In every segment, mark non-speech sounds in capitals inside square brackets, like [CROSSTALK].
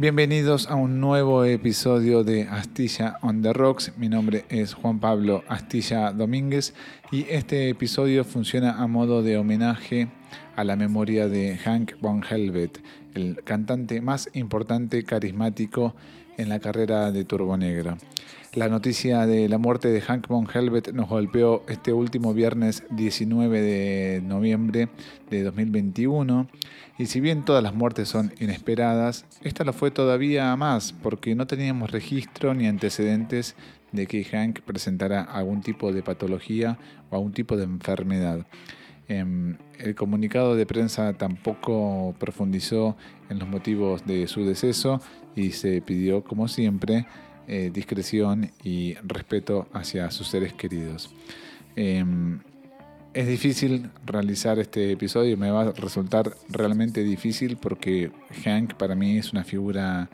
Bienvenidos a un nuevo episodio de Astilla on the Rocks. Mi nombre es Juan Pablo Astilla Domínguez y este episodio funciona a modo de homenaje a la memoria de Hank von Helvet, el cantante más importante, carismático en la carrera de Turbo Negro. La noticia de la muerte de Hank von Helvet nos golpeó este último viernes 19 de noviembre de 2021 y si bien todas las muertes son inesperadas, esta lo fue todavía más porque no teníamos registro ni antecedentes de que Hank presentara algún tipo de patología o algún tipo de enfermedad. Em, el comunicado de prensa tampoco profundizó en los motivos de su deceso y se pidió, como siempre, eh, discreción y respeto hacia sus seres queridos. Em, es difícil realizar este episodio, me va a resultar realmente difícil porque Hank para mí es una figura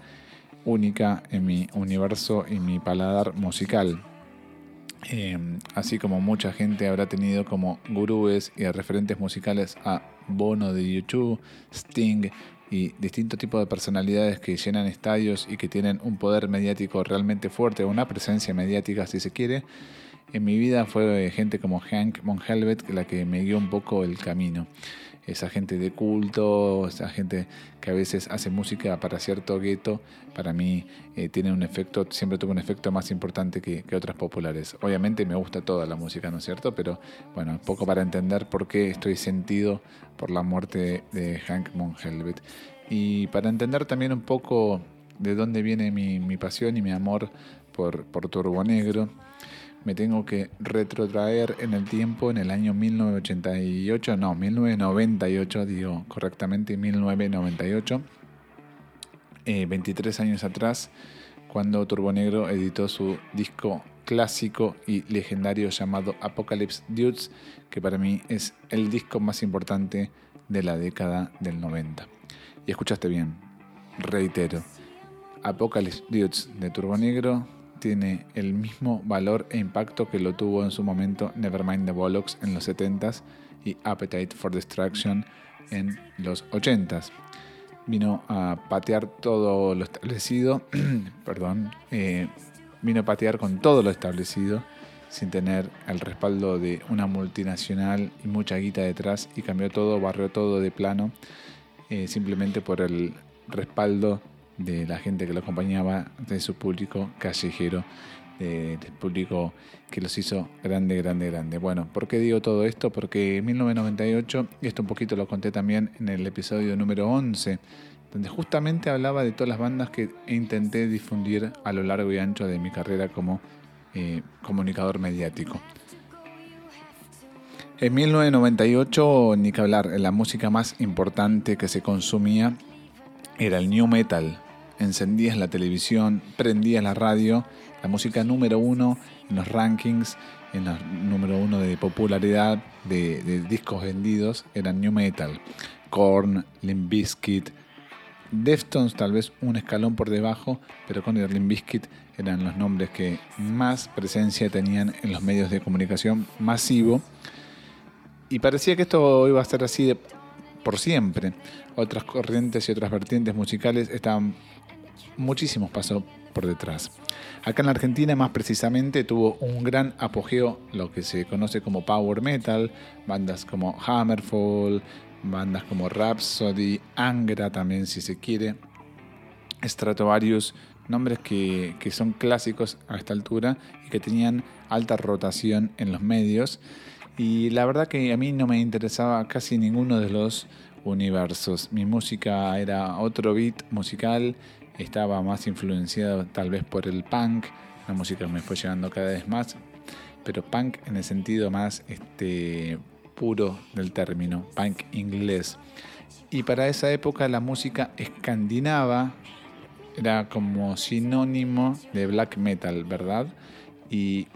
única en mi universo y mi paladar musical. Em, así como mucha gente habrá tenido como gurúes y referentes musicales a Bono de YouTube, Sting y distintos tipos de personalidades que llenan estadios y que tienen un poder mediático realmente fuerte, una presencia mediática si se quiere, en mi vida fue gente como Hank von Helvet la que me guió un poco el camino esa gente de culto, esa gente que a veces hace música para cierto gueto, para mí eh, tiene un efecto, siempre tuvo un efecto más importante que, otras populares. Obviamente me gusta toda la música, ¿no es cierto? Pero bueno, un poco para entender por qué estoy sentido por la muerte de, Hank von Helvet. Y para entender también un poco de dónde viene mi, pasión y mi amor por, por Turbo Negro me tengo que retrotraer en el tiempo en el año 1988, no, 1998, digo correctamente, 1998, 23 eh, años atrás, cuando Turbonegro editó su disco clásico y legendario llamado Apocalypse Dudes, que para mí es el disco más importante de la década del 90. Y escuchaste bien, reitero, Apocalypse Dudes de Turbonegro tiene el mismo valor e impacto que lo tuvo en su momento Nevermind the Bollocks en los 70s y Appetite for Destruction en los 80s. Vino a patear todo lo establecido, [CLEARS THROAT] perdón, eh, vino a patear con todo lo establecido sin tener el respaldo de una multinacional y mucha guita detrás y cambió todo, barrió todo de plano eh, simplemente por el respaldo de la gente que lo acompañaba, de su público callejero, del público que los hizo grande, grande, grande. Bueno, ¿por qué digo todo esto? Porque en 1998, y esto un poquito lo conté también en el episodio número 11, donde justamente hablaba de todas las bandas que intenté difundir a lo largo y ancho de mi carrera como eh, comunicador mediático. En 1998, ni que hablar, la música más importante que se consumía era el new metal, encendías la televisión, prendías la radio, la música número uno en los rankings, en el número uno de popularidad de, discos vendidos, era New Metal. Korn, Limp Bizkit, Deftones tal vez un escalón por debajo, pero con el Limp Bizkit eran los nombres que más presencia tenían en los medios de comunicación masivo. Y parecía que esto iba a ser así de, por siempre. Otras corrientes y otras vertientes musicales estaban muchísimos pasos por detrás. Acá en Argentina más precisamente tuvo un gran apogeo lo que se conoce como power metal, bandas como Hammerfall, bandas como Rhapsody, Angra también si se quiere, Stratovarius, nombres que, que son clásicos a esta altura y que tenían alta rotación en los medios. Y la verdad que a mí no me interesaba casi ninguno de los universos. Mi música era otro beat musical estaba más influenciado tal vez por el punk, la música me fue llegando cada vez más, pero punk en el sentido más este, puro del término, punk inglés. Y para esa época la música escandinava era como sinónimo de black metal, ¿verdad? Y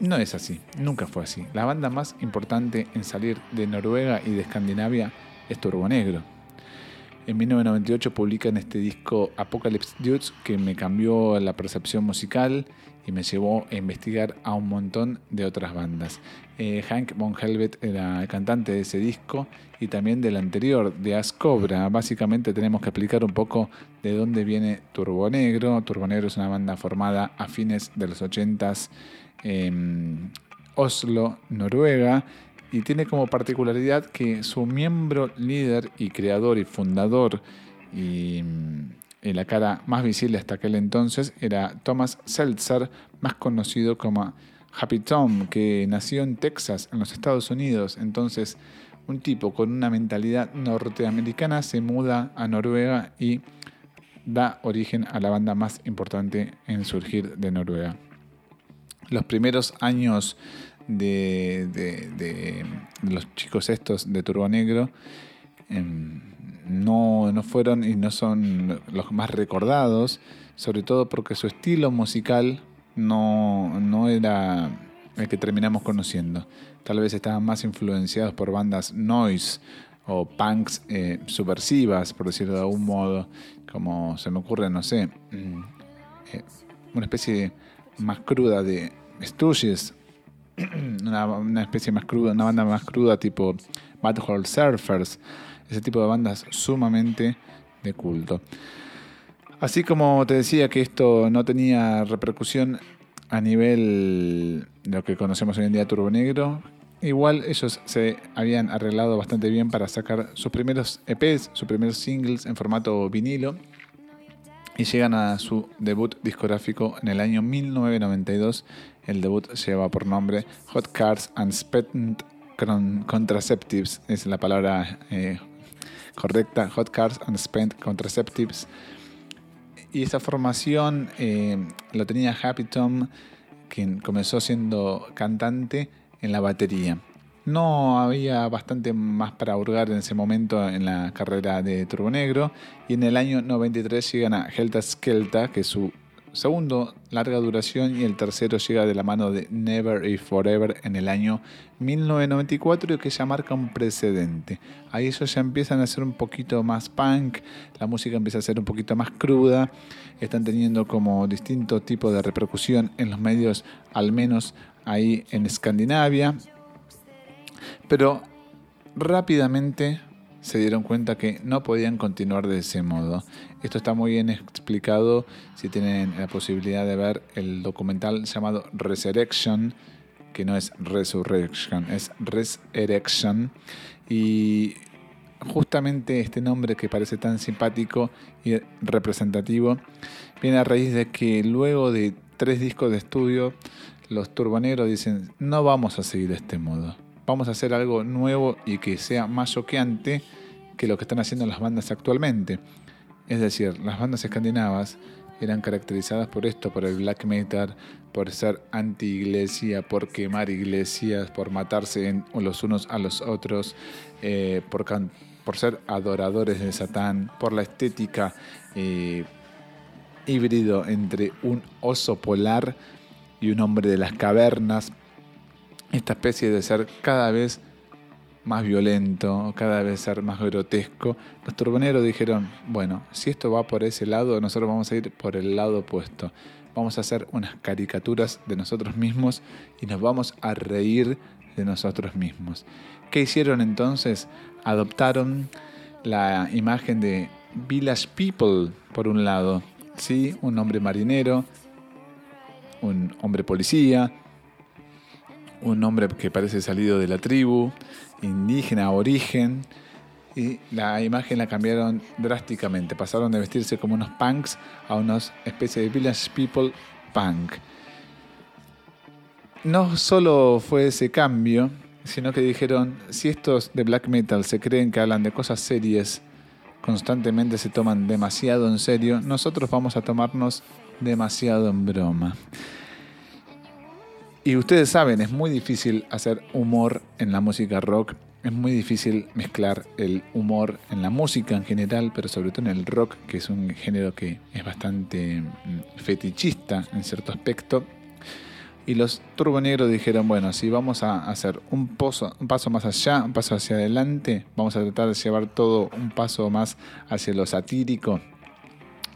no es así, nunca fue así. La banda más importante en salir de Noruega y de Escandinavia es Turbo Negro. En 1998 publican este disco Apocalypse Dudes que me cambió la percepción musical y me llevó a investigar a un montón de otras bandas. Eh, Hank Von Helvet era el cantante de ese disco y también del anterior, de Ascobra. Básicamente tenemos que explicar un poco de dónde viene Turbo Negro. Turbo Negro es una banda formada a fines de los 80s en Oslo, Noruega, y tiene como particularidad que su miembro líder y creador y fundador y y la cara más visible hasta aquel entonces era Thomas Seltzer, más conocido como Happy Tom, que nació en Texas, en los Estados Unidos. Entonces, un tipo con una mentalidad norteamericana se muda a Noruega y da origen a la banda más importante en surgir de Noruega. Los primeros años de, los chicos estos de Turbo Negro em, no, no fueron y no son los más recordados, sobre todo porque su estilo musical no, no era el que terminamos conociendo. Tal vez estaban más influenciados por bandas noise o punks eh, subversivas, por decirlo de algún modo, como se me ocurre, no sé, mm, eh, una especie más cruda de Stooges, [CLEARS THROAT] una, especie más cruda, una banda más cruda tipo Bad Hole Surfers, ese tipo de bandas sumamente de culto. Así como te decía que esto no tenía repercusión a nivel de lo que conocemos hoy en día Turbo Negro, igual ellos se habían arreglado bastante bien para sacar sus primeros EPs, sus primeros singles en formato vinilo y llegan a su debut discográfico en el año 1992. El debut lleva por nombre Hot Cars and Spent Contraceptives, es la palabra eh, correcta, Hot Cars and Spent Contraceptives. Y esa formación eh, tenía Happy Tom, quien comenzó siendo cantante en la batería. No había bastante más para hurgar en ese momento en la carrera de Turbo Negro y en el año 93 llegan a Helta Skelta, que es su segundo larga duración y el tercero llega de la mano de Never y Forever en el año 1994 y que ya marca un precedente. Ahí ellos ya empiezan a ser un poquito más punk, la música empieza a ser un poquito más cruda, están teniendo como distinto tipo de repercusión en los medios, al menos ahí en Escandinavia, pero rápidamente se dieron cuenta que no podían continuar de ese modo. Esto está muy bien explicado si tienen la posibilidad de ver el documental llamado Resurrection, que no es Resurrection, es Resurrection. Y justamente este nombre que parece tan simpático y representativo viene a raíz de que luego de tres discos de estudio, los turboneros dicen, no vamos a seguir de este modo vamos a hacer algo nuevo y que sea más choqueante que lo que están haciendo las bandas actualmente. Es decir, las bandas escandinavas eran caracterizadas por esto, por el black metal, por ser anti-iglesia, por quemar iglesias, por matarse los unos a los otros, eh, por, por, ser adoradores de Satán, por la estética eh, híbrido entre un oso polar y un hombre de las cavernas, esta especie de ser cada vez más violento, cada vez ser más grotesco, los turboneros dijeron, bueno, si esto va por ese lado, nosotros vamos a ir por el lado opuesto. Vamos a hacer unas caricaturas de nosotros mismos y nos vamos a reír de nosotros mismos. ¿Qué hicieron entonces? Adoptaron la imagen de Village People, por un lado, ¿sí? un hombre marinero, un hombre policía, un hombre que parece salido de la tribu, indígena, origen, y la imagen la cambiaron drásticamente. Pasaron de vestirse como unos punks a unos especie de village people punk. No solo fue ese cambio, sino que dijeron, si estos de black metal se creen que hablan de cosas serias, constantemente se toman demasiado en serio, nosotros vamos a tomarnos demasiado en broma. Y ustedes saben, es muy difícil hacer humor en la música rock, es muy difícil mezclar el humor en la música en general, pero sobre todo en el rock, que es un género que es bastante mm, fetichista en cierto aspecto. Y los Turbonegros dijeron, bueno, si vamos a hacer un, un paso más allá, un paso hacia adelante, vamos a tratar de llevar todo un paso más hacia lo satírico,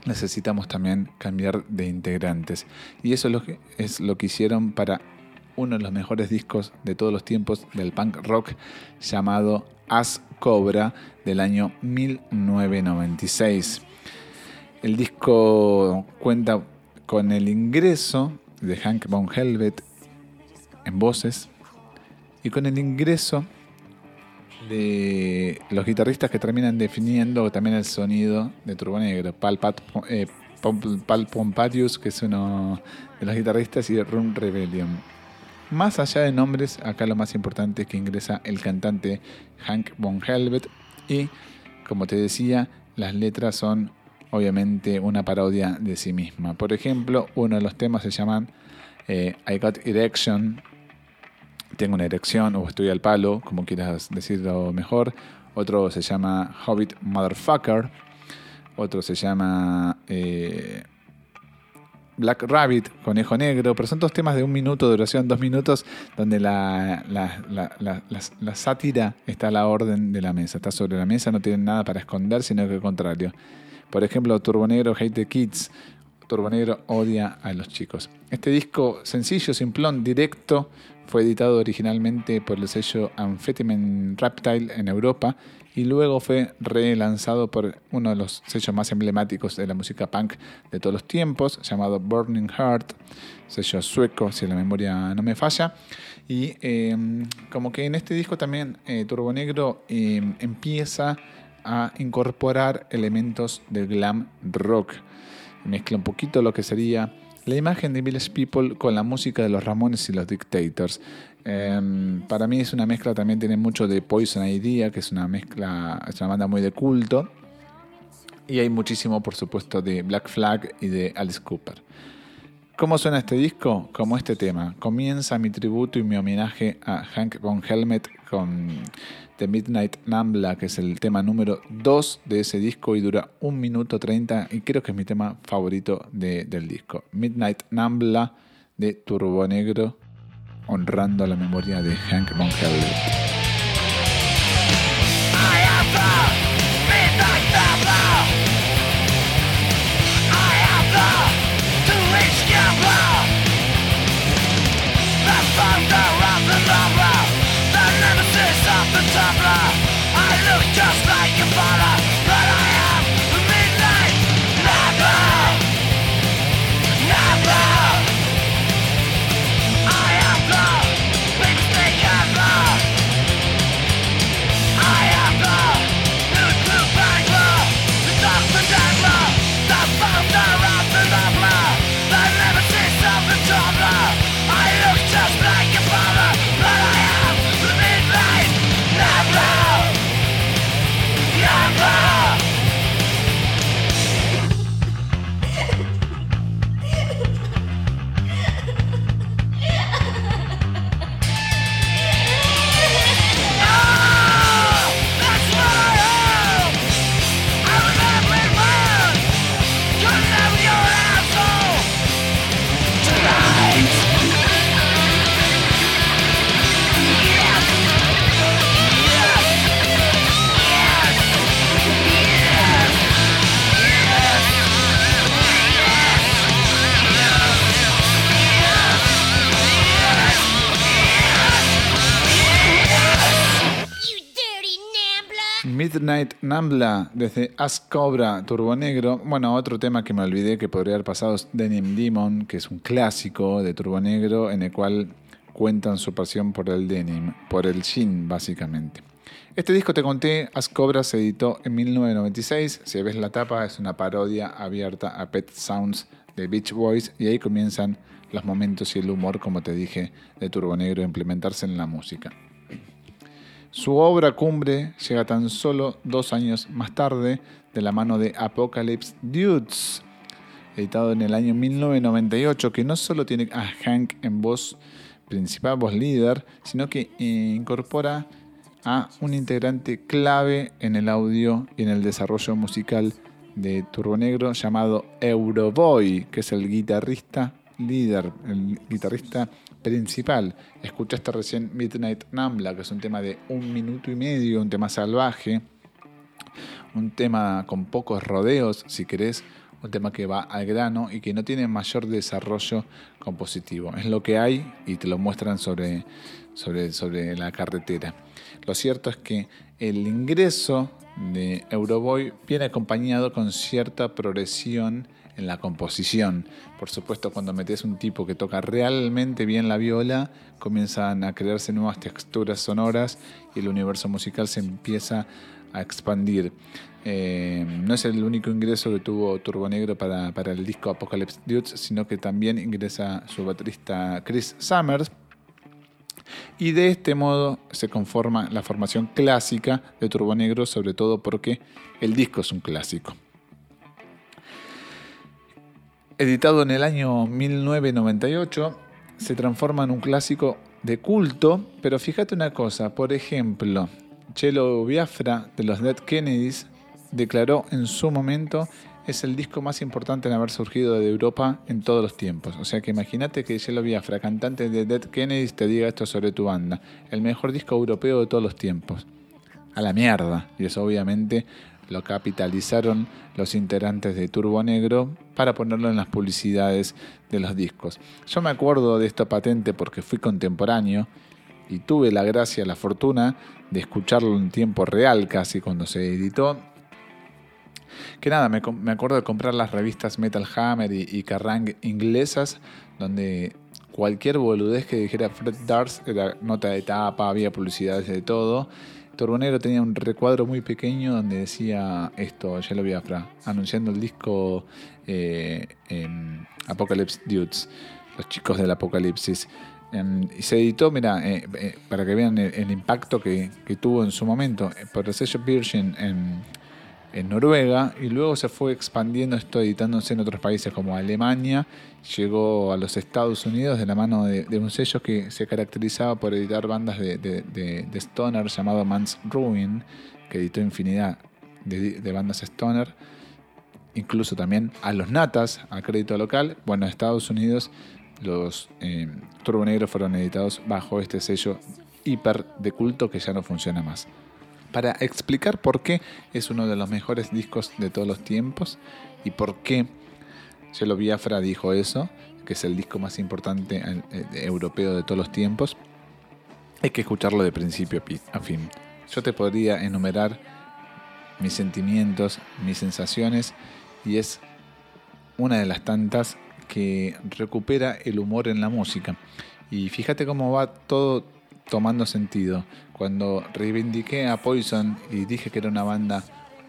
necesitamos también cambiar de integrantes. Y eso es lo que, es lo que hicieron para uno de los mejores discos de todos los tiempos del punk rock llamado As Cobra del año 1996. El disco cuenta con el ingreso de Hank Von Helvet en voces y con el ingreso de los guitarristas que terminan definiendo también el sonido de Turbo Negro. Pal, eh, Pompadius, que es uno de los guitarristas, y Run Rebellion. Más allá de nombres, acá lo más importante es que ingresa el cantante Hank Von Helvet y, como te decía, las letras son obviamente una parodia de sí misma. Por ejemplo, uno de los temas se llaman eh, I Got Erection, tengo una erección o estoy al palo, como quieras decirlo mejor. Otro se llama Hobbit Motherfucker. Otro se llama eh, Black Rabbit, Conejo Negro. Pero son dos temas de un minuto duración, dos minutos, donde la, la, sátira está a la orden de la mesa. Está sobre la mesa, no tienen nada para esconder, sino que al contrario. Por ejemplo, Turbo Negro Hate the Kids. Turbo Negro odia a los chicos. Este disco sencillo, simplón, directo, fue editado originalmente por el sello Amphetamine Reptile en Europa y luego fue relanzado por uno de los sellos más emblemáticos de la música punk de todos los tiempos, llamado Burning Heart, sello sueco, si la memoria no me falla. Y em, como que en este disco también eh, Turbo Negro em, empieza a incorporar elementos del glam rock. Mezcla un poquito lo que sería la imagen de Village People con la música de los Ramones y los Dictators. Em, para mí es una mezcla, también tiene mucho de Poison Idea, que es una mezcla, es una banda muy de culto. Y hay muchísimo, por supuesto, de Black Flag y de Alice Cooper. ¿Cómo suena este disco? Como este tema. Comienza mi tributo y mi homenaje a Hank Von Helmet con The Midnight Nambla, que es el tema número 2 de ese disco y dura 1 minuto 30 y creo que es mi tema favorito del disco. Midnight Nambla de Turbo Negro, honrando la memoria de Hank Von Midnight Nambla desde As Cobra Turbo Negro. Bueno, otro tema que me olvidé que podría haber pasado es Denim Demon, que es un clásico de Turbo Negro en el cual cuentan su pasión por el denim, por el jean básicamente. Este disco te conté, As Cobra se editó en 1996. Si ves la tapa, es una parodia abierta a Pet Sounds de Beach Boys y ahí comienzan los momentos y el humor, como te dije, de Turbo Negro implementarse en la música. Su obra cumbre llega tan solo dos años más tarde de la mano de Apocalypse Dudes, editado en el año 1998, que no solo tiene a Hank en voz principal, voz líder, sino que incorpora a un integrante clave en el audio y en el desarrollo musical de Turbo Negro llamado Euroboy, que es el guitarrista líder, el guitarrista principal. Escuchaste recién Midnight Nambla, que es un tema de un minuto y medio, un tema salvaje, un tema con pocos rodeos, si querés, un tema que va al grano y que no tiene mayor desarrollo compositivo. Es lo que hay y te lo muestran sobre, sobre, sobre la carretera. Lo cierto es que el ingreso de Euroboy viene acompañado con cierta progresión en la composición. Por supuesto, cuando metes un tipo que toca realmente bien la viola, comienzan a crearse nuevas texturas sonoras y el universo musical se empieza a expandir. Eh, no es el único ingreso que tuvo Turbo Negro para, para el disco Apocalypse Dudes, sino que también ingresa su baterista Chris Summers, y de este modo se conforma la formación clásica de Turbo Negro, sobre todo porque el disco es un clásico. Editado en el año 1998, se transforma en un clásico de culto, pero fíjate una cosa, por ejemplo, Chelo Biafra de los Dead Kennedys declaró en su momento es el disco más importante en haber surgido de Europa en todos los tiempos. O sea que imagínate que Yellow Biafra, cantante de Dead Kennedys, te diga esto sobre tu banda. El mejor disco europeo de todos los tiempos. A la mierda. Y eso obviamente lo capitalizaron los integrantes de Turbo Negro para ponerlo en las publicidades de los discos. Yo me acuerdo de esta patente porque fui contemporáneo y tuve la gracia, la fortuna de escucharlo en tiempo real casi cuando se editó que nada, me, acuerdo de comprar las revistas Metal Hammer y, Kerrang inglesas, donde cualquier boludez que dijera Fred Dars era nota de tapa, había publicidades de todo. Turbonero tenía un recuadro muy pequeño donde decía esto, ya lo vi Fra, anunciando el disco eh, Apocalypse Dudes, los chicos del apocalipsis. Em, y se editó, mira, eh, eh, para que vean el, impacto que, que, tuvo en su momento, por el sello en en Noruega y luego se fue expandiendo esto editándose en otros países como Alemania, llegó a los Estados Unidos de la mano de, un sello que se caracterizaba por editar bandas de, stoner llamado Man's Ruin, que editó infinidad de, bandas stoner, incluso también a los Natas, a crédito local. Bueno, en Estados Unidos los eh, Turbo Negro fueron editados bajo este sello hiper de culto que ya no funciona más para explicar por qué es uno de los mejores discos de todos los tiempos y por qué Chelo Biafra dijo eso, que es el disco más importante eh, europeo de todos los tiempos. Hay que escucharlo de principio a fin. Yo te podría enumerar mis sentimientos, mis sensaciones, y es una de las tantas que recupera el humor en la música. Y fíjate cómo va todo tomando sentido. Cuando reivindiqué a Poison y dije que era una banda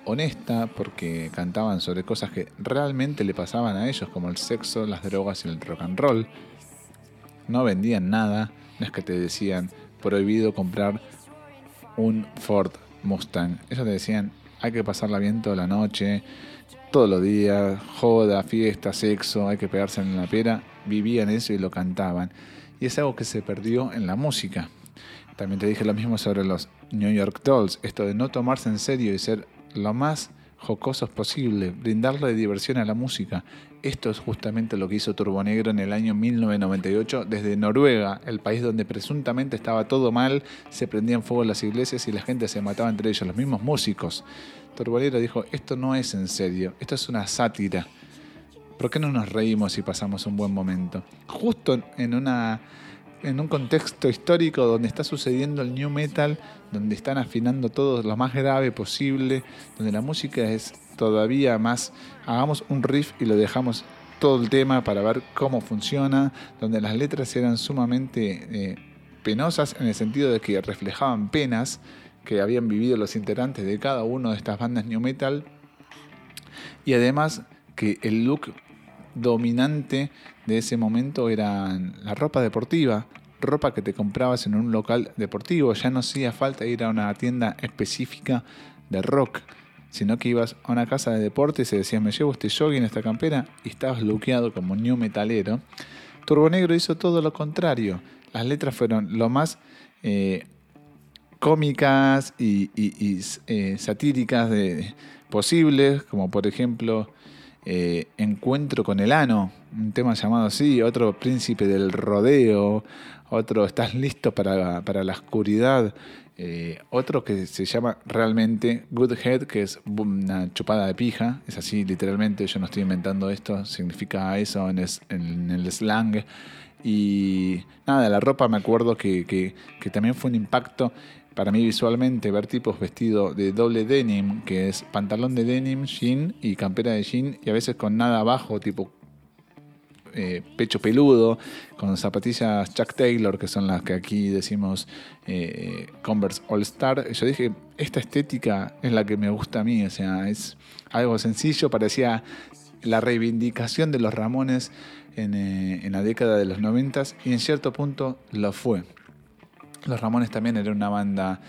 honesta porque cantaban sobre cosas que realmente le pasaban a ellos, como el sexo, las drogas y el rock and roll, no vendían nada, no es que te decían prohibido comprar un Ford Mustang. Ellos te decían hay que pasarla bien toda la noche, todos los días, joda, fiesta, sexo, hay que pegarse en la pera. Vivían eso y lo cantaban. Y es algo que se perdió en la música. También te dije lo mismo sobre los New York Dolls, esto de no tomarse en serio y ser lo más jocosos posible, brindarle diversión a la música. Esto es justamente lo que hizo Turbo Negro en el año 1998 desde Noruega, el país donde presuntamente estaba todo mal, se prendían fuego las iglesias y la gente se mataba entre ellos, los mismos músicos. Turbo Negro dijo, esto no es en serio, esto es una sátira. ¿Por qué no nos reímos y pasamos un buen momento? Justo en una en un contexto histórico donde está sucediendo el new metal, donde están afinando todo lo más grave posible, donde la música es todavía más, hagamos un riff y lo dejamos todo el tema para ver cómo funciona, donde las letras eran sumamente eh, penosas en el sentido de que reflejaban penas que habían vivido los integrantes de cada una de estas bandas new metal. Y además que el look dominante de ese momento era la ropa deportiva, ropa que te comprabas en un local deportivo. Ya no hacía falta ir a una tienda específica de rock, sino que ibas a una casa de deportes y decías, me llevo este jogging, esta campera, y estabas luqueado como new metalero. Turbo Negro hizo todo lo contrario. Las letras fueron lo más eh, cómicas y, eh, satíricas de, posibles, como por ejemplo eh, Encuentro con el Ano, un tema llamado así, otro Príncipe del Rodeo, otro Estás listo para, para la oscuridad, eh, otro que se llama realmente Good Head, que es una chupada de pija, es así literalmente, yo no estoy inventando esto, significa eso en, el slang. Y nada, la ropa me acuerdo que, que también fue un impacto para mí visualmente ver tipos vestidos de doble denim, que es pantalón de denim, jean y campera de jean, y a veces con nada abajo, tipo eh, pecho peludo, con zapatillas Chuck Taylor, que son las que aquí decimos eh, Converse All Star. Yo dije, esta estética es la que me gusta a mí, o sea, es algo sencillo, parecía la reivindicación de los Ramones en, eh, en la década de los noventas y en cierto punto lo fue. Los Ramones también eran una banda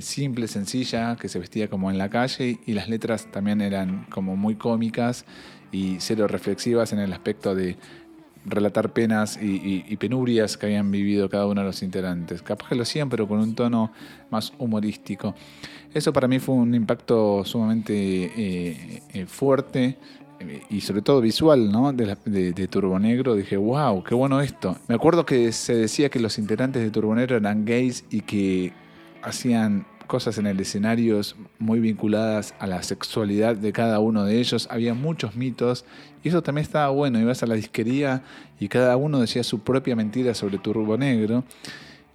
simple, sencilla, que se vestía como en la calle y las letras también eran como muy cómicas y cero reflexivas en el aspecto de relatar penas y, penurias que habían vivido cada uno de los integrantes. Capaz que lo hacían, pero con un tono más humorístico. Eso para mí fue un impacto sumamente eh, eh, fuerte eh, y sobre todo visual, ¿no? De, de, Turbo Negro. Dije, wow, qué bueno esto. Me acuerdo que se decía que los integrantes de Turbo Negro eran gays y que hacían cosas en el escenario muy vinculadas a la sexualidad de cada uno de ellos. Había muchos mitos y eso también estaba bueno. Ibas a la disquería y cada uno decía su propia mentira sobre Turbo Negro.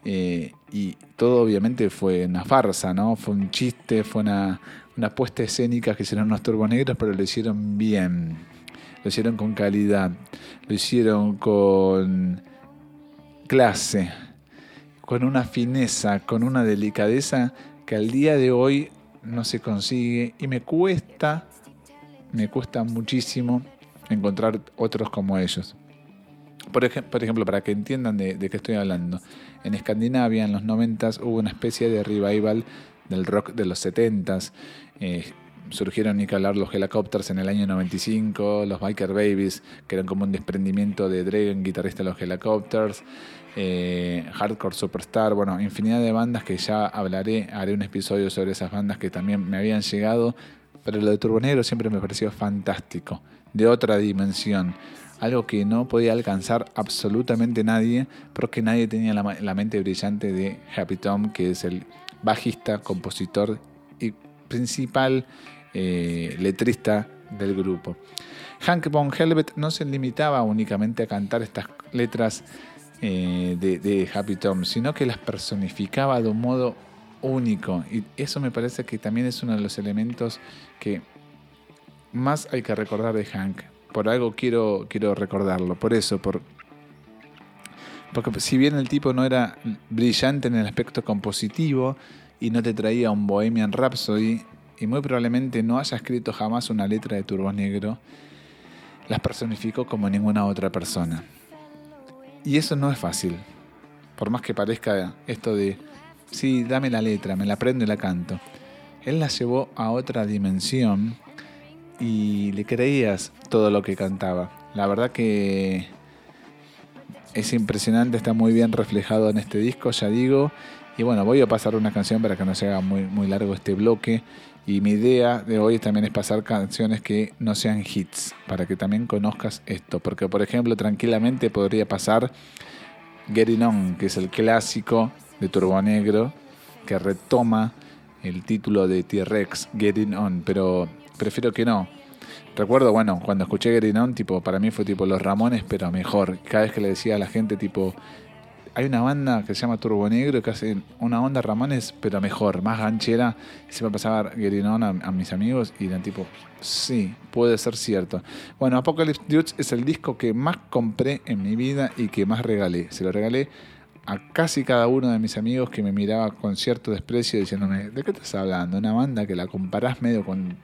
Eh, y todo obviamente fue una farsa, ¿no? Fue un chiste, fue una, una puesta escénica que hicieron los Turbo Negros, pero lo hicieron bien. Lo hicieron con calidad. Lo hicieron con clase con una fineza, con una delicadeza que al día de hoy no se consigue y me cuesta, me cuesta muchísimo encontrar otros como ellos. Por, ejemplo, para que entiendan de, qué estoy hablando, en Escandinavia en los 90 hubo una especie de revival del rock de los 70s. Eh, surgieron y calar los Helicopters en el año 95, los Biker Babies, que eran como un desprendimiento de Dragon, guitarrista de los Helicopters. Eh, Hardcore Superstar, bueno, infinidad de bandas que ya hablaré, haré un episodio sobre esas bandas que también me habían llegado, pero lo de Turbo Negro siempre me pareció fantástico, de otra dimensión, algo que no podía alcanzar absolutamente nadie, porque nadie tenía la, mente brillante de Happy Tom, que es el bajista, compositor y principal eh, letrista del grupo. Hank von Helvet no se limitaba únicamente a cantar estas letras eh, de, Happy Tom, sino que las personificaba de un modo único. Y eso me parece que también es uno de los elementos que más hay que recordar de Hank. Por algo quiero, quiero recordarlo, por eso, por, porque si bien el tipo no era brillante en el aspecto compositivo y no te traía un Bohemian Rhapsody, y muy probablemente no haya escrito jamás una letra de Turbo Negro, las personificó como ninguna otra persona. Y eso no es fácil. Por más que parezca esto de, sí, dame la letra, me la aprendo y la canto. Él la llevó a otra dimensión y le creías todo lo que cantaba. La verdad que es impresionante, está muy bien reflejado en este disco, ya digo. Y bueno, voy a pasar una canción para que no se haga muy, muy largo este bloque. Y mi idea de hoy también es pasar canciones que no sean hits, para que también conozcas esto. Porque, por ejemplo, tranquilamente podría pasar Getting On, que es el clásico de Turbo Negro, que retoma el título de T-Rex, Getting On, pero prefiero que no. Recuerdo, bueno, cuando escuché Getting On, tipo, para mí fue tipo Los Ramones, pero mejor. Cada vez que le decía a la gente, tipo, hay una banda que se llama Turbo Negro que hace una onda Ramones, pero mejor, más ganchera. Se me pasaba Guerinón a, a mis amigos y eran tipo, sí, puede ser cierto. Bueno, Apocalypse Dudes es el disco que más compré en mi vida y que más regalé. Se lo regalé a casi cada uno de mis amigos que me miraba con cierto desprecio diciéndome, ¿de qué estás hablando? Una banda que la comparás medio con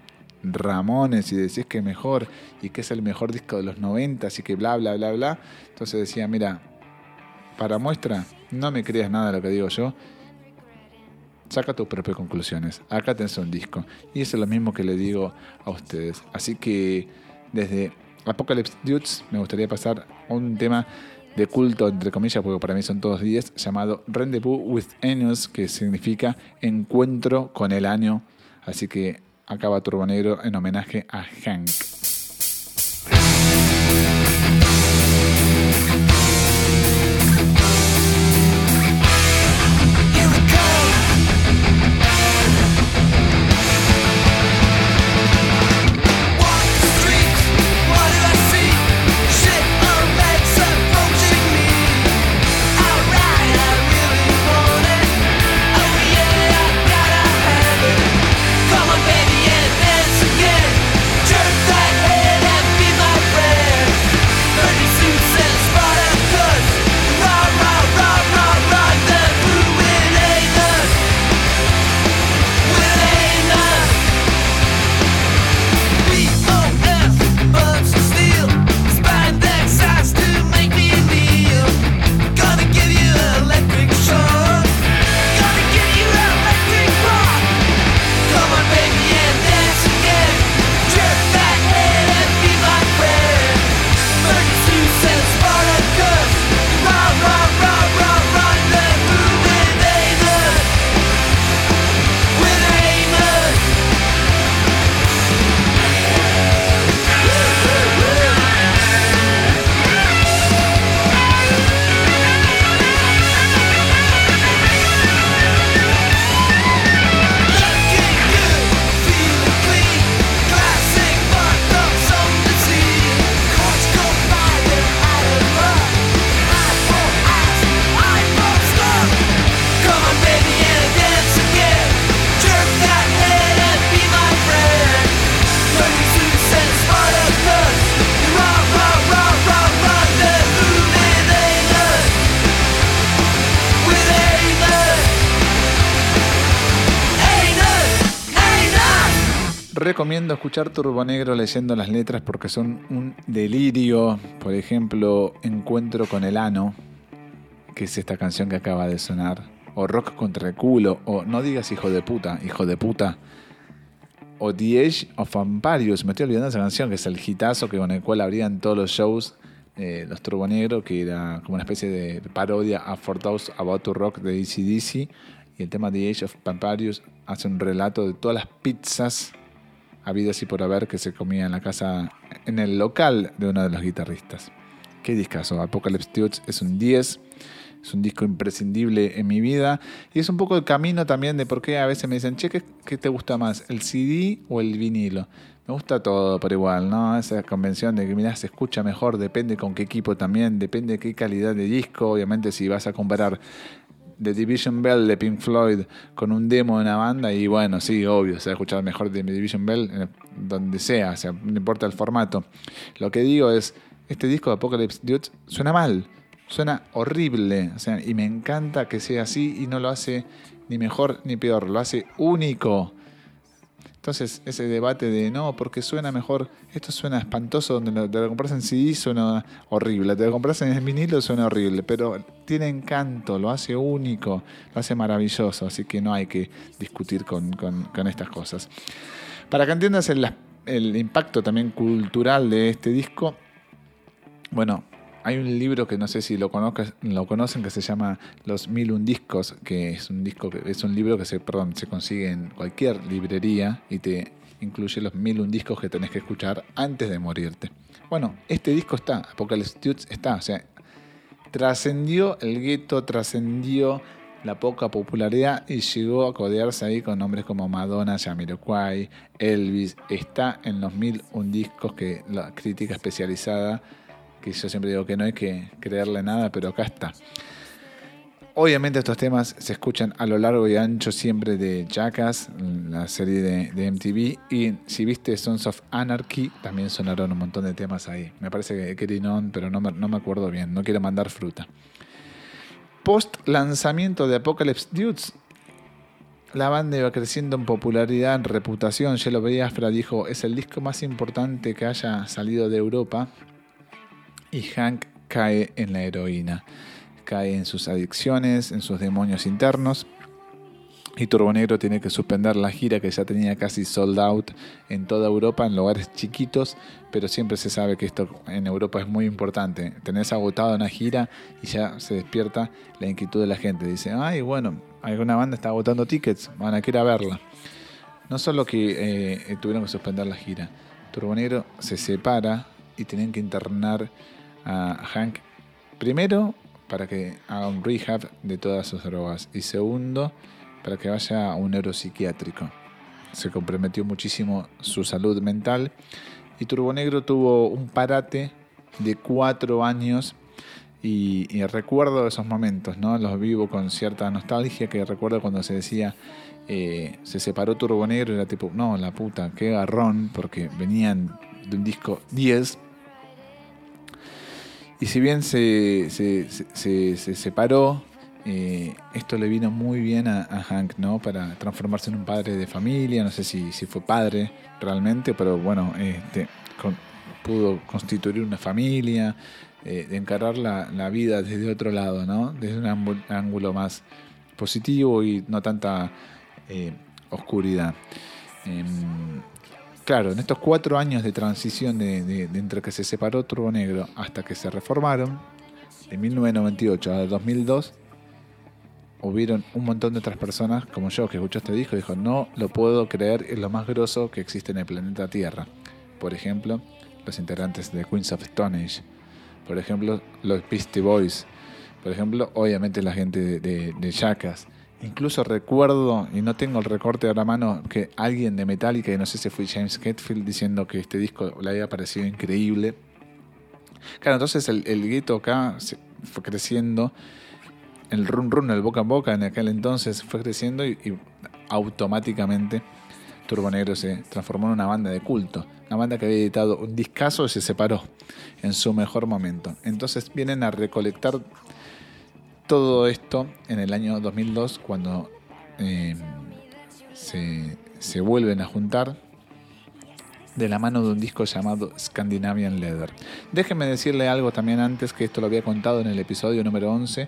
Ramones y decís que mejor y que es el mejor disco de los 90 y que bla, bla, bla, bla. Entonces decía, mira, para muestra, no me creas nada de lo que digo yo. Saca tus propias conclusiones. Acá tenés un disco. Y eso es lo mismo que le digo a ustedes. Así que desde Apocalypse Dudes me gustaría pasar un tema de culto, entre comillas, porque para mí son todos 10, llamado Rendezvous with Enos, que significa encuentro con el año. Así que acaba Turbo Negro en homenaje a Hank. Recomiendo escuchar Turbo Negro leyendo las letras porque son un delirio. Por ejemplo, Encuentro con el Ano, que es esta canción que acaba de sonar. O Rock contra el culo. O No digas hijo de puta, hijo de puta. O The Age of Vampires. Me estoy olvidando de esa canción, que es el hitazo que con el cual abrían todos los shows eh, los Turbo Negro, que era como una especie de parodia a For Those About to Rock de ACDC. Y el tema The Age of Vampires hace un relato de todas las pizzas habidas y por haber que se comía en la casa, en el local de uno de los guitarristas. Qué discazo, Apocalypse Dudes es un 10, es un disco imprescindible en mi vida y es un poco el camino también de por qué a veces me dicen, che, ¿qué, te gusta más, el CD o el vinilo? Me gusta todo por igual, ¿no? Esa convención de que, mirá, se escucha mejor, depende con qué equipo también, depende de qué calidad de disco. Obviamente, si vas a comparar The Division Bell de Pink Floyd con un demo de una banda y bueno, sí, obvio, se va a mejor de Division Bell eh, donde sea, o sea, no importa el formato. Lo que digo es, este disco de Apocalypse Dudes suena mal, suena horrible, o sea, y me encanta que sea así y no lo hace ni mejor ni peor, lo hace único. Entonces, ese debate de no, porque suena mejor, esto suena espantoso, donde te lo compras en CD suena horrible, te lo compras en vinilo suena horrible, pero tiene encanto, lo hace único, lo hace maravilloso, así que no hay que discutir con, estas cosas. Para que entiendas el impacto también cultural de este disco, bueno, hay un libro que no sé si lo, lo conocen que se llama Los Mil Un Discos, que es un disco es un libro que se, perdón, se consigue en cualquier librería y te incluye los mil un discos que tenés que escuchar antes de morirte. Bueno, este disco está, Apocalypse Dudes está, o sea, trascendió el gueto, trascendió la poca popularidad y llegó a codearse ahí con nombres como Madonna, Jamiroquai, Elvis. Está en los mil un discos que la crítica especializada que yo siempre digo que no hay que creerle nada, pero acá está. Obviamente estos temas se escuchan a lo largo y ancho siempre de Jackass, la serie de, MTV, y si viste Sons of Anarchy, también sonaron un montón de temas ahí. Me parece que On, pero no me, no me acuerdo bien, no quiero mandar fruta. Post lanzamiento de Apocalypse Dudes, la banda iba creciendo en popularidad, en reputación. Ya lo veía, Afra dijo, es el disco más importante que haya salido de Europa y Hank cae en la heroína, cae en sus adicciones, en sus demonios internos. Y Turbonegro tiene que suspender la gira que ya tenía casi sold out en toda Europa, en lugares chiquitos, pero siempre se sabe que esto en Europa es muy importante. Tenés agotado una gira y ya se despierta la inquietud de la gente. Dice, ay, bueno, alguna banda está agotando tickets, van a a verla. No solo que eh, tuvieron que suspender la gira, Turbonegro se separa y tienen que internar a Hank, primero, para que haga un rehab de todas sus drogas y segundo, para que vaya a un neuropsiquiátrico. Se comprometió muchísimo su salud mental y Turbonegro tuvo un parate de cuatro años y, recuerdo esos momentos, ¿no? Los vivo con cierta nostalgia que recuerdo cuando se decía eh, se separó Turbonegro y era tipo, no, la puta, qué garrón, porque venían de un disco 10 y si bien se, separó, eh, esto le vino muy bien a, Hank, ¿no? Para transformarse en un padre de familia, no sé si, fue padre realmente, pero bueno, este, pudo constituir una familia, eh, encarar la, vida desde otro lado, ¿no? Desde un ángulo más positivo y no tanta eh, oscuridad. Claro, en estos cuatro años de transición de, entre que se separó Turbo Negro hasta que se reformaron, de 1998 a 2002, hubieron un montón de otras personas como yo que escuchó este disco y dijo, no lo puedo creer, es lo más grosso que existe en el planeta Tierra. Por ejemplo, los integrantes de Queens of Stone Age. Por ejemplo, los Beastie Boys. Por ejemplo, obviamente la gente de, de, de Incluso recuerdo, y no tengo el recorte de la mano, que alguien de Metallica, y no sé si fue James Hetfield, diciendo que este disco le había parecido increíble. Claro, entonces el, el gueto acá fue creciendo, el run run, el boca en boca en aquel entonces fue creciendo y, automáticamente Turbo Negro se transformó en una banda de culto. Una banda que había editado un discazo y se separó en su mejor momento. Entonces vienen a recolectar todo esto en el año 2002 cuando eh, se, vuelven a juntar de la mano de un disco llamado Scandinavian Leather. Déjenme decirle algo también antes, que esto lo había contado en el episodio número 11,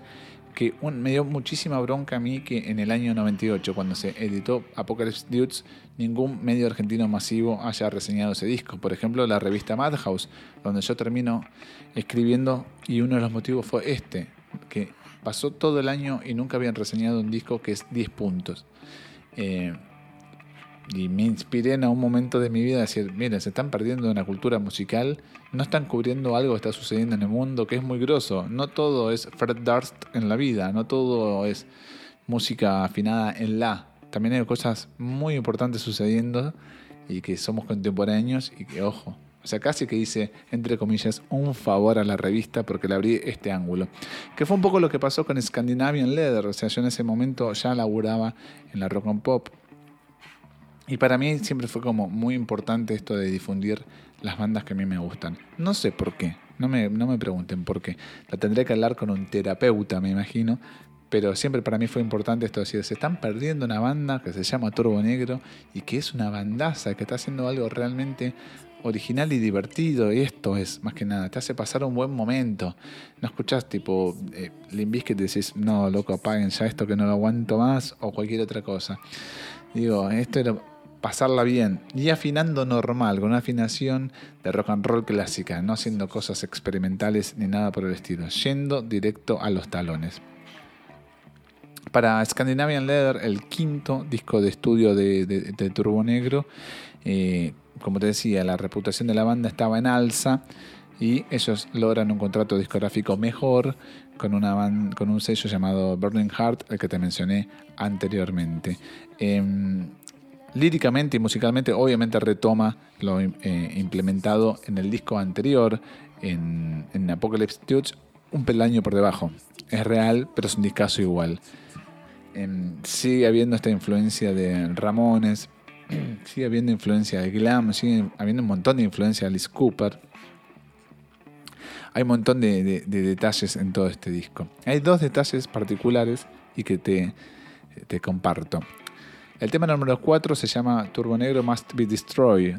que me dio muchísima bronca a mí que en el año 98, cuando se editó Apocalypse Dudes, ningún medio argentino masivo haya reseñado ese disco. Por ejemplo, la revista Madhouse, donde yo termino escribiendo y uno de los motivos fue este, que pasó todo el año y nunca habían reseñado un disco que es 10 puntos. Eh, y me inspiré en un momento de mi vida a decir, miren, se están perdiendo una cultura musical, no están cubriendo algo que está sucediendo en el mundo que es muy grosso. No todo es Fred Durst en la vida, no todo es música afinada en la. También hay cosas muy importantes sucediendo y que somos contemporáneos y que, ojo, o sea, casi que hice, entre comillas, un favor a la revista porque le abrí este ángulo. Que fue un poco lo que pasó con Scandinavian Leather. O sea, yo en ese momento ya laburaba en la rock and pop y para mí siempre fue como muy importante esto de difundir las bandas que a mí me gustan. No sé por qué, no me, no me pregunten por qué. La tendré que hablar con un terapeuta, me imagino. Pero siempre para mí fue importante esto de decir, se están perdiendo una banda que se llama Turbo Negro y que es una bandaza, que está haciendo algo realmente original y divertido. Y esto es, más que nada, te hace pasar un buen momento. No escuchás tipo eh, que te decís, no, loco, apaguen ya esto que no lo aguanto más o cualquier otra cosa. Digo, esto era pasarla bien y afinando normal, con una afinación de rock and roll clásica, no haciendo cosas experimentales ni nada por el estilo, yendo directo a los talones. Para Scandinavian Leather, el quinto disco de estudio de, Turbo Negro, eh, como te decía, la reputación de la banda estaba en alza y ellos logran un contrato discográfico mejor con, una con un sello llamado Burning Heart, el que te mencioné anteriormente. Em, líricamente y musicalmente obviamente retoma lo eh, implementado en el disco anterior, en, Apocalypse Dudes, un peldaño por debajo. Es real, pero es un discazo igual. Em, sigue habiendo esta influencia de Ramones, [CLEARS THROAT] sigue habiendo influencia de Glam, sigue habiendo un montón de influencia de Alice Cooper. Hay un montón de, detalles en todo este disco. Hay dos detalles particulares y que te, comparto. El tema número 4 se llama Turbo Negro Must Be Destroyed.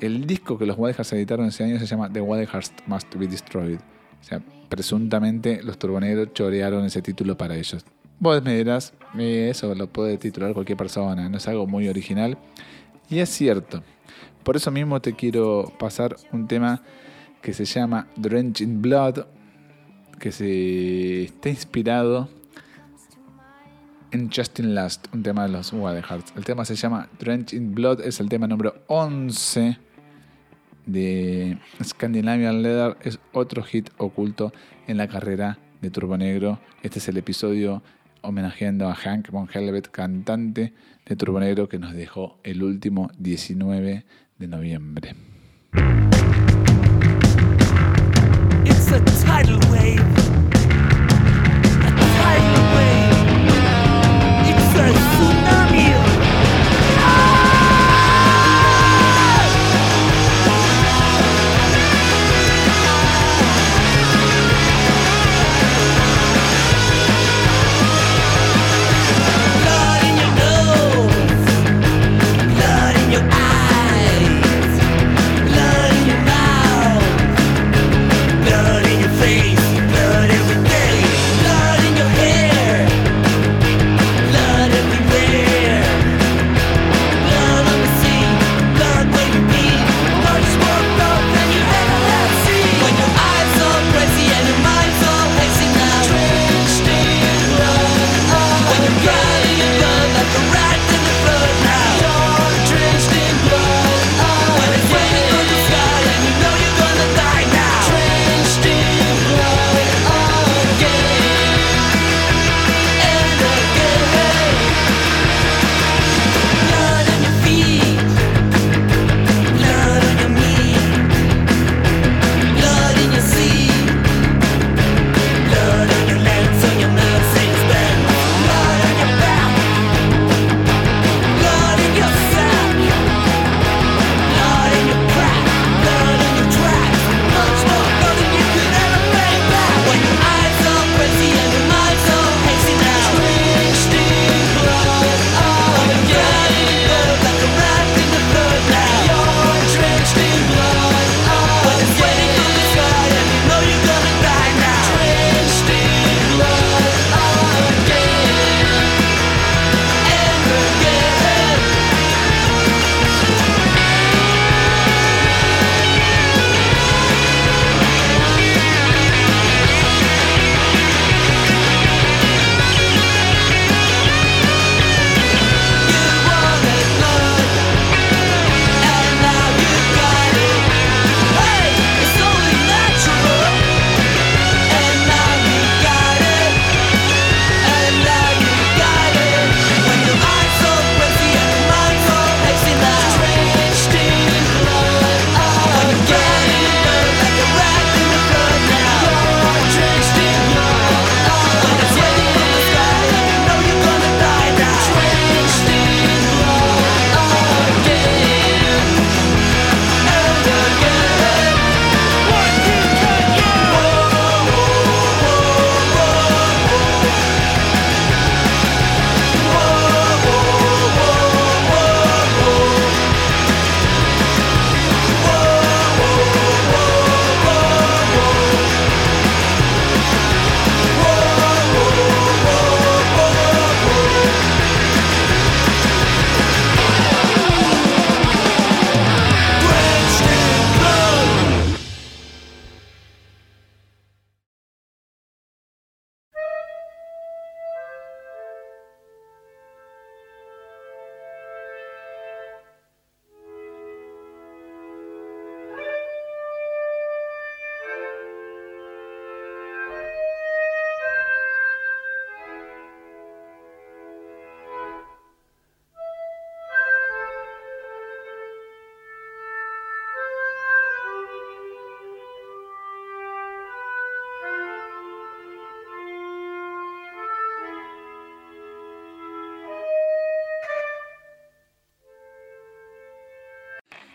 El disco que los Wadehars editaron ese año se llama The Wadehars Must Be Destroyed. O sea, presuntamente los Turbonegros chorearon ese título para ellos. Vos me dirás, eso lo puede titular cualquier persona, no es algo muy original. Y es cierto. Por eso mismo te quiero pasar un tema que se llama Drenching Blood, que se está inspirado en Justin Last, un tema de los Hearts. El tema se llama Drench in Blood, es el tema número 11 de Scandinavian Leather, es otro hit oculto en la carrera de Turbo Negro. Este es el episodio homenajeando a Hank von Helvet, cantante de Turbo Negro que nos dejó el último 19 de noviembre.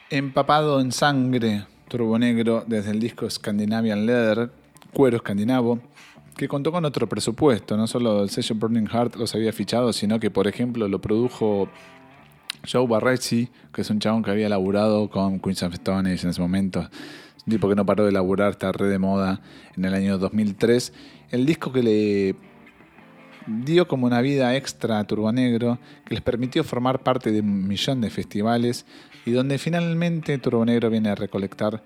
Empapado en sangre, Turbo Negro desde el disco Scandinavian Leather, cuero escandinavo, que contó con otro presupuesto, no solo el sello Burning Heart los había fichado, sino que por ejemplo lo produjo Joe Barresi, que es un chabón que había laburado con Queens of Stone en ese momento, un tipo que no paró de laburar, está re de moda en el año 2003. El disco que le dio como una vida extra a Turbo Negro, que les permitió formar parte de un millón de festivales y donde finalmente Turbo Negro viene a recolectar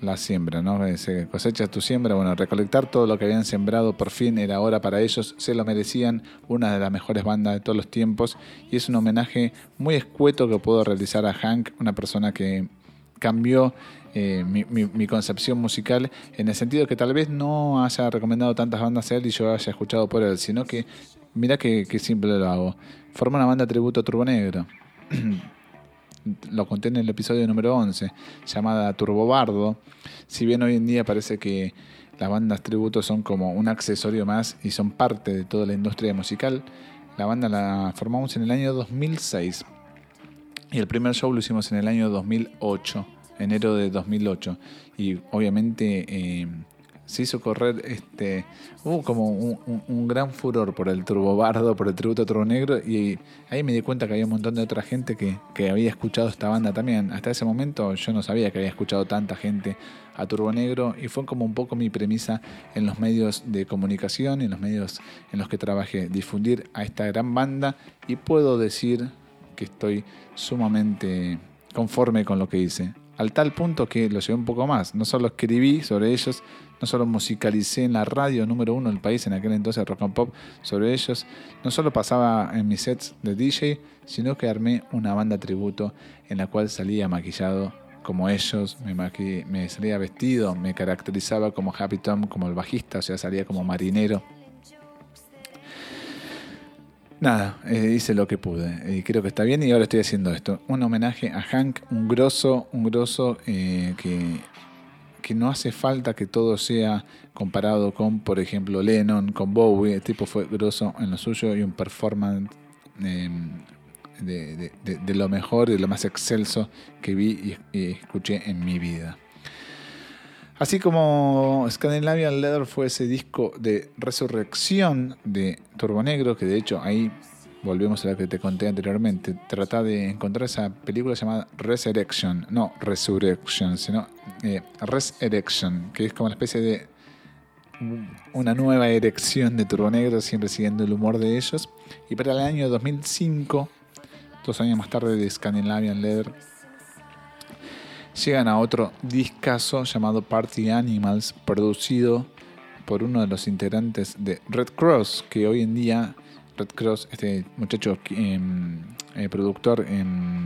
la siembra, ¿no? Se cosecha tu siembra, bueno, recolectar todo lo que habían sembrado por fin era hora para ellos, se lo merecían, una de las mejores bandas de todos los tiempos. Y es un homenaje muy escueto que puedo realizar a Hank, una persona que cambió eh, mi, concepción musical en el sentido que tal vez no haya recomendado tantas bandas a él y yo haya escuchado por él, sino que mira que, simple lo hago. Forma una banda tributo Turbo Negro. [CLEARS THROAT] lo conté en el episodio número 11, llamada Turbobardo. Si bien hoy en día parece que las bandas tributo son como un accesorio más y son parte de toda la industria musical, la banda la formamos en el año 2006 y el primer show lo hicimos en el año 2008, enero de 2008. Y obviamente eh, se hizo correr este hubo como un, gran furor por el turbobardo, por el tributo a Turbo Negro y ahí me di cuenta que había un montón de otra gente que, que, había escuchado esta banda también. Hasta ese momento yo no sabía que había escuchado tanta gente a Turbo Negro y fue como un poco mi premisa en los medios de comunicación, en los medios en los que trabajé, difundir a esta gran banda y puedo decir que estoy sumamente conforme con lo que hice. Al tal punto que lo llevé un poco más. No solo escribí sobre ellos, no solo musicalicé en la radio número uno del país en aquel entonces rock and pop sobre ellos, no solo pasaba en mis sets de DJ, sino que armé una banda tributo en la cual salía maquillado como ellos, me, me salía vestido, me caracterizaba como Happy Tom, como el bajista, o sea, salía como marinero. Nada, eh, hice lo que pude y creo que está bien y ahora estoy haciendo esto. Un homenaje a Hank, un grosso, un grosso eh, que que no hace falta que todo sea comparado con, por ejemplo, Lennon, con Bowie. El tipo fue grosso en lo suyo y un performance em, de, lo mejor y de lo más excelso que vi y, escuché en mi vida. Así como Scandinavian Leather fue ese disco de resurrección de Turbo Negro, que de hecho ahí volvemos a lo que te conté anteriormente, trata de encontrar esa película llamada Resurrection, no Resurrection, sino eh, Resurrection, que es como una especie de una nueva erección de Turbo Negro, siempre siguiendo el humor de ellos. Y para el año 2005, dos años más tarde de Scandinavian Leather, llegan a otro discazo llamado Party Animals, producido por uno de los integrantes de Red Cross, que hoy en día Red Cross, este muchacho em, eh, productor, em,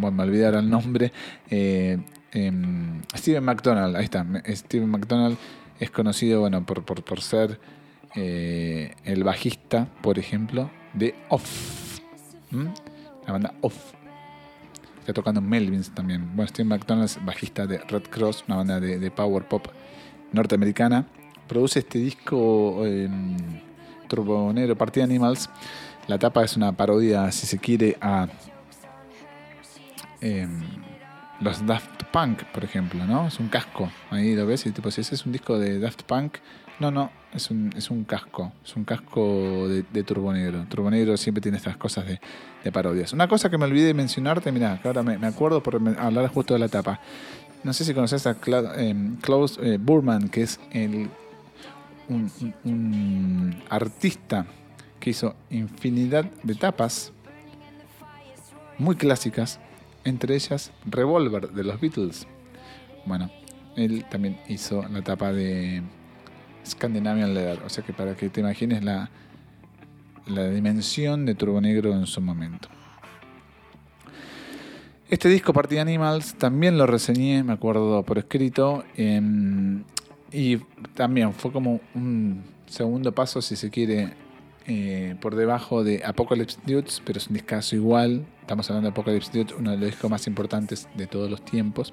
bueno, me olvidaron el nombre, eh, em, Steven McDonald, ahí está, Steven McDonald es conocido bueno, por, por, ser eh, el bajista, por ejemplo, de Off, la banda Off. Está tocando Melvins también. Bueno, Steven McDonald es bajista de Red Cross, una banda de, power pop norteamericana. Produce este disco Turbonero Party Animals. La tapa es una parodia, si se quiere, a em, los Daft Punk, por ejemplo, ¿no? Es un casco. Ahí lo ves y tipo, si ese es un disco de Daft Punk, no, no, es un, es un casco. Es un casco de, de Turbonegro. Turbonegro siempre tiene estas cosas de, parodias. Una cosa que me olvidé de mencionarte, mira, que ahora me, acuerdo por hablar justo de la tapa. No sé si conoces a em, Klaus eh, Burman, que es el un, artista que hizo infinidad de tapas muy clásicas, entre ellas Revolver de los Beatles. Bueno, él también hizo la tapa de Scandinavian Leather, o sea que para que te imagines la, la dimensión de Turbo Negro en su momento. Este disco Party Animals también lo reseñé, me acuerdo por escrito, en y también fue como un segundo paso, si se quiere, eh, por debajo de Apocalypse Dudes, pero es un discazo igual. Estamos hablando de Apocalypse Dudes, uno de los discos más importantes de todos los tiempos.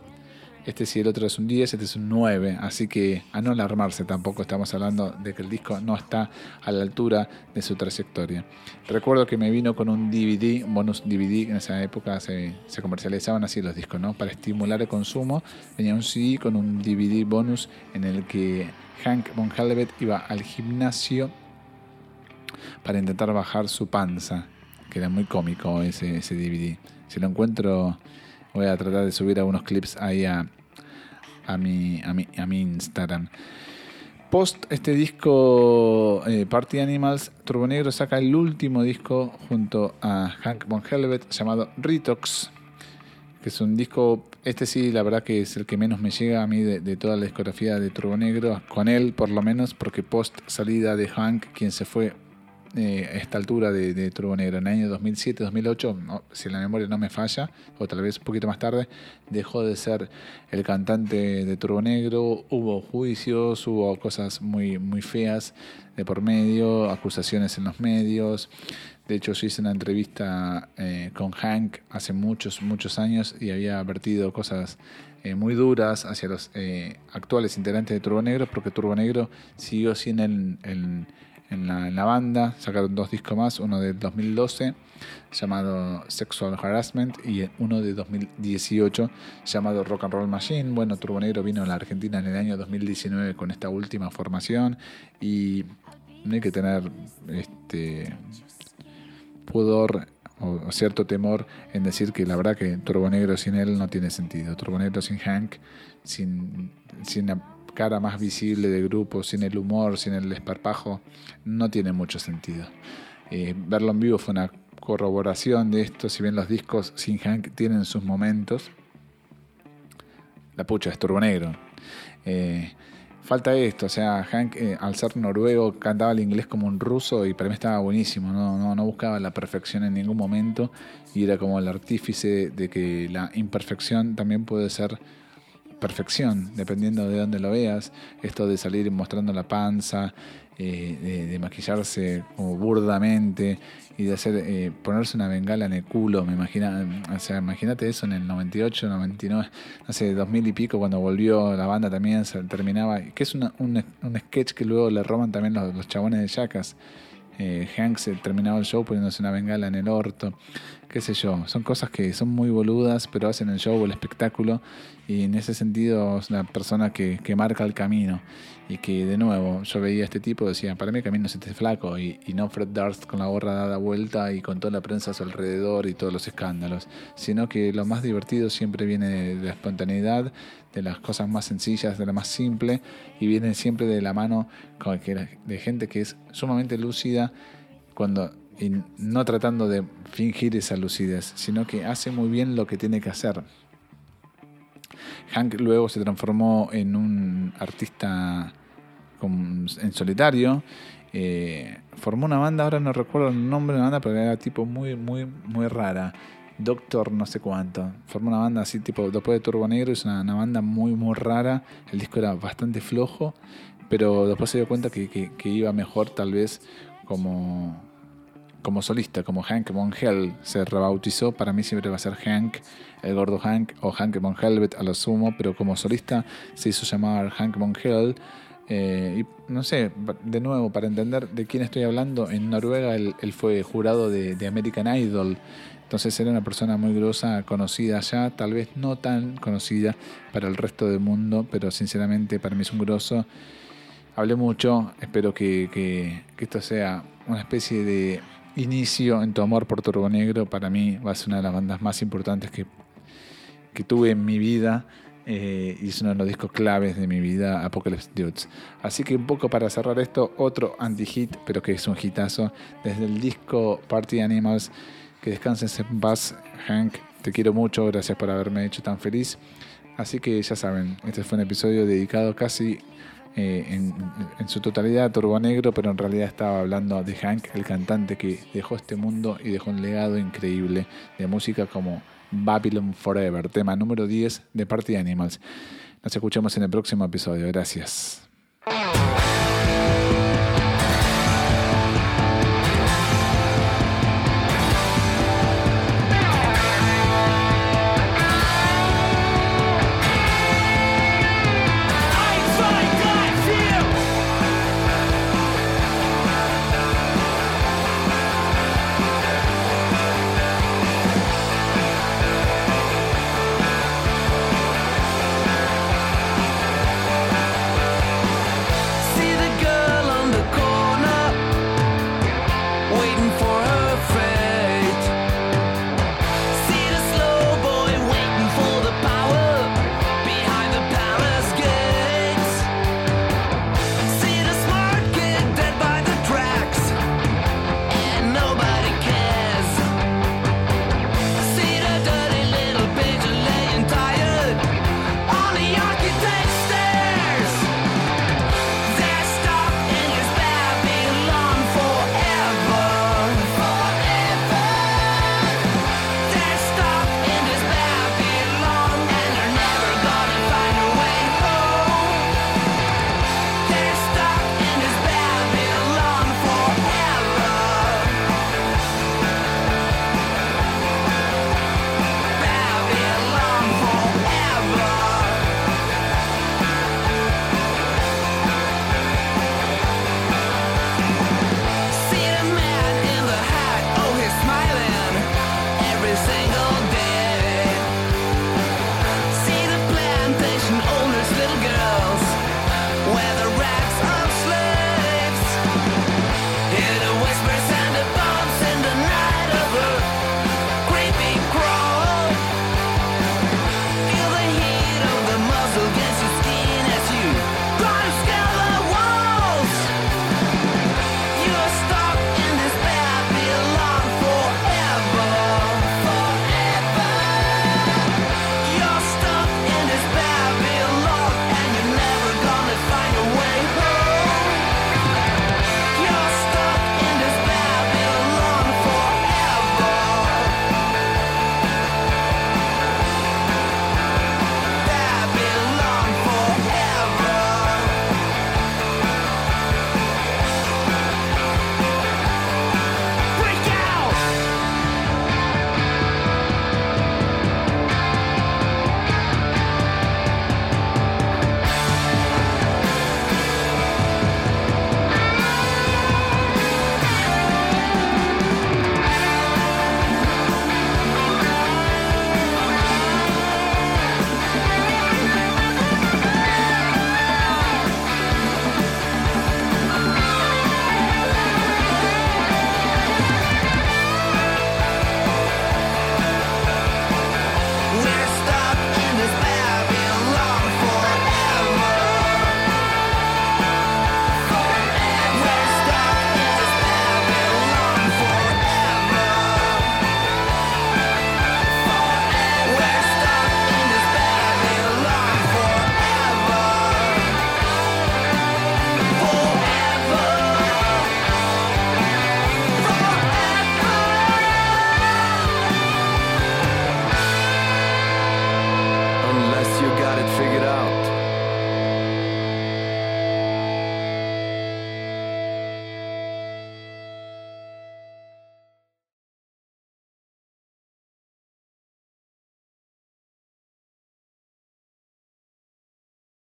Este si el otro es un 10, este es un 9. Así que a no alarmarse tampoco, estamos hablando de que el disco no está a la altura de su trayectoria. Recuerdo que me vino con un DVD, bonus DVD, en esa época se, comercializaban así los discos, ¿no? Para estimular el consumo, venía un CD con un DVD bonus en el que Hank von Helvet iba al gimnasio para intentar bajar su panza, que era muy cómico ese, ese DVD. Si lo encuentro, voy a tratar de subir algunos clips ahí a, a, mi, a, mi, a mi Instagram. Post este disco eh, Party Animals, Turbo Negro saca el último disco junto a Hank von Helvet llamado Retox, que es un disco, este sí, la verdad que es el que menos me llega a mí de, de toda la discografía de Turbo Negro, con él por lo menos, porque post salida de Hank, quien se fue eh, a esta altura de, de Turbo Negro, en el año 2007-2008, si la memoria no me falla, o tal vez un poquito más tarde, dejó de ser el cantante de Turbo Negro, hubo juicios, hubo cosas muy, muy feas de por medio, acusaciones en los medios. De hecho, yo hice una entrevista eh, con Hank hace muchos, muchos años y había vertido cosas eh, muy duras hacia los eh, actuales integrantes de Turbo Negro, porque Turbo Negro siguió sin el en la, en la, banda. Sacaron dos discos más, uno de 2012 llamado Sexual Harassment y uno de 2018 llamado Rock and Roll Machine. Bueno, Turbo Negro vino a la Argentina en el año 2019 con esta última formación y no hay que tener este pudor o, cierto temor en decir que la verdad que Turbo Negro sin él no tiene sentido. Turbo Negro sin Hank, sin, sin cara más visible de grupo, sin el humor, sin el esparpajo, no tiene mucho sentido. Eh, verlo en vivo fue una corroboración de esto, si bien los discos sin Hank tienen sus momentos, la pucha es Turbo Negro. Eh, falta esto, o sea, Hank eh, al ser noruego cantaba el inglés como un ruso y para mí estaba buenísimo, no, no, no, buscaba la perfección en ningún momento y era como el artífice de que la imperfección también puede ser perfección, dependiendo de dónde lo veas, esto de salir mostrando la panza, eh, de, de, maquillarse como burdamente y de hacer eh, ponerse una bengala en el culo, me imagina, o sea, imagínate eso en el 98, 99, no sé, 2000 y pico cuando volvió la banda también se terminaba, que es una, un, sketch que luego le roban también los, los chabones de Jackas. Eh, Hank se terminaba el show poniéndose una bengala en el orto, qué sé yo, son cosas que son muy boludas, pero hacen el show, el espectáculo, y en ese sentido es una persona que, que marca el camino, y que de nuevo yo veía a este tipo, decía, para mí el camino es este flaco, y, y no Fred Durst con la gorra dada vuelta y con toda la prensa a su alrededor y todos los escándalos, sino que lo más divertido siempre viene de la espontaneidad, de las cosas más sencillas, de lo más simple, y viene siempre de la mano de gente que es sumamente lúcida cuando y no tratando de fingir esa lucidez, sino que hace muy bien lo que tiene que hacer. Hank luego se transformó en un artista en solitario, eh, formó una banda, ahora no recuerdo el nombre de la banda, pero era tipo muy, muy, muy rara. Doctor no sé cuánto. Formó una banda así tipo después de Turbo Negro, es una, banda muy muy rara. El disco era bastante flojo, pero después se dio cuenta que iba mejor tal vez como, como solista, como Hank Von Hell se rebautizó. Para mí siempre va a ser Hank, el gordo Hank, o Hank Von Helvet a lo sumo, pero como solista se hizo llamar Hank Von Hell. Eh, y no sé, de nuevo, para entender de quién estoy hablando, en Noruega él, él fue jurado de, American Idol. Entonces era una persona muy grosa, conocida allá, tal vez no tan conocida para el resto del mundo, pero sinceramente para mí es un grosso. Hablé mucho, espero que, que, que esto sea una especie de inicio en tu amor por Turbo Negro. Para mí va a ser una de las bandas más importantes que, que tuve en mi vida. Eh, y es uno de los discos claves de mi vida, Apocalypse Dudes. Así que un poco para cerrar esto, otro anti-hit, pero que es un hitazo, desde el disco Party Animals, que descanses en paz, Hank, te quiero mucho, gracias por haberme hecho tan feliz. Así que ya saben, este fue un episodio dedicado casi eh, en, su totalidad Turbo Negro, pero en realidad estaba hablando de Hank, el cantante que dejó este mundo y dejó un legado increíble de música como Babylon Forever, tema número 10 de Party Animals. Nos escuchamos en el próximo episodio. Gracias.